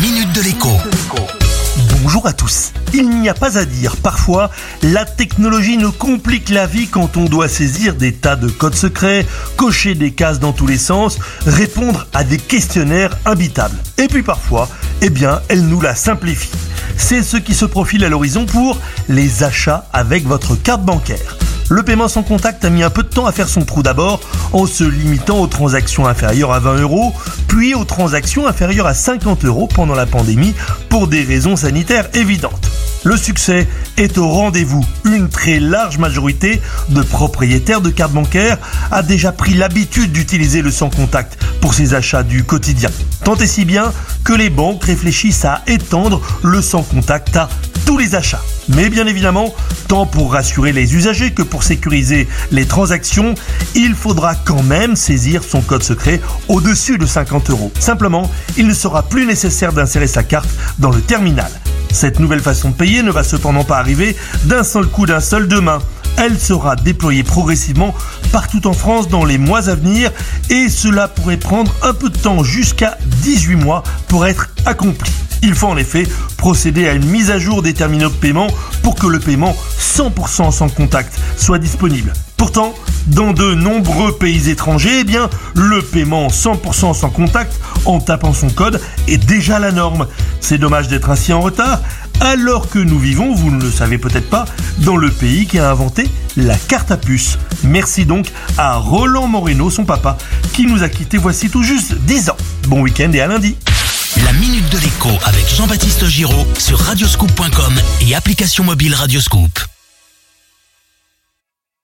minute de l'écho. Bonjour à tous. Il n'y a pas à dire, parfois, la technologie nous complique la vie quand on doit saisir des tas de codes secrets, cocher des cases dans tous les sens, répondre à des questionnaires imbitables. Et puis parfois, eh bien, elle nous la simplifie. C'est ce qui se profile à l'horizon pour les achats avec votre carte bancaire. Le paiement sans contact a mis un peu de temps à faire son trou d'abord en se limitant aux transactions inférieures à 20 euros, puis aux transactions inférieures à 50 euros pendant la pandémie pour des raisons sanitaires évidentes. Le succès est au rendez-vous. Une très large majorité de propriétaires de cartes bancaires a déjà pris l'habitude d'utiliser le sans contact pour ses achats du quotidien. Tant et si bien que les banques réfléchissent à étendre le sans contact à tous les achats. Mais bien évidemment, tant pour rassurer les usagers que pour sécuriser les transactions, il faudra quand même saisir son code secret au-dessus de 50 euros. Simplement, il ne sera plus nécessaire d'insérer sa carte dans le terminal. Cette nouvelle façon de payer ne va cependant pas arriver d'un seul coup d'un seul demain. Elle sera déployée progressivement partout en France dans les mois à venir et cela pourrait prendre un peu de temps jusqu'à 18 mois pour être accompli. Il faut en effet procéder à une mise à jour des terminaux de paiement pour que le paiement 100% sans contact soit disponible. Pourtant, dans de nombreux pays étrangers, eh le paiement 100% sans contact en tapant son code est déjà la norme. C'est dommage d'être ainsi en retard, alors que nous vivons, vous ne le savez peut-être pas, dans le pays qui a inventé la carte à puce. Merci donc à Roland Moreno, son papa, qui nous a quittés voici tout juste 10 ans. Bon week-end et à lundi. La minute de l'écho avec Jean-Baptiste Giraud sur radioscoop.com et application mobile Radioscoop.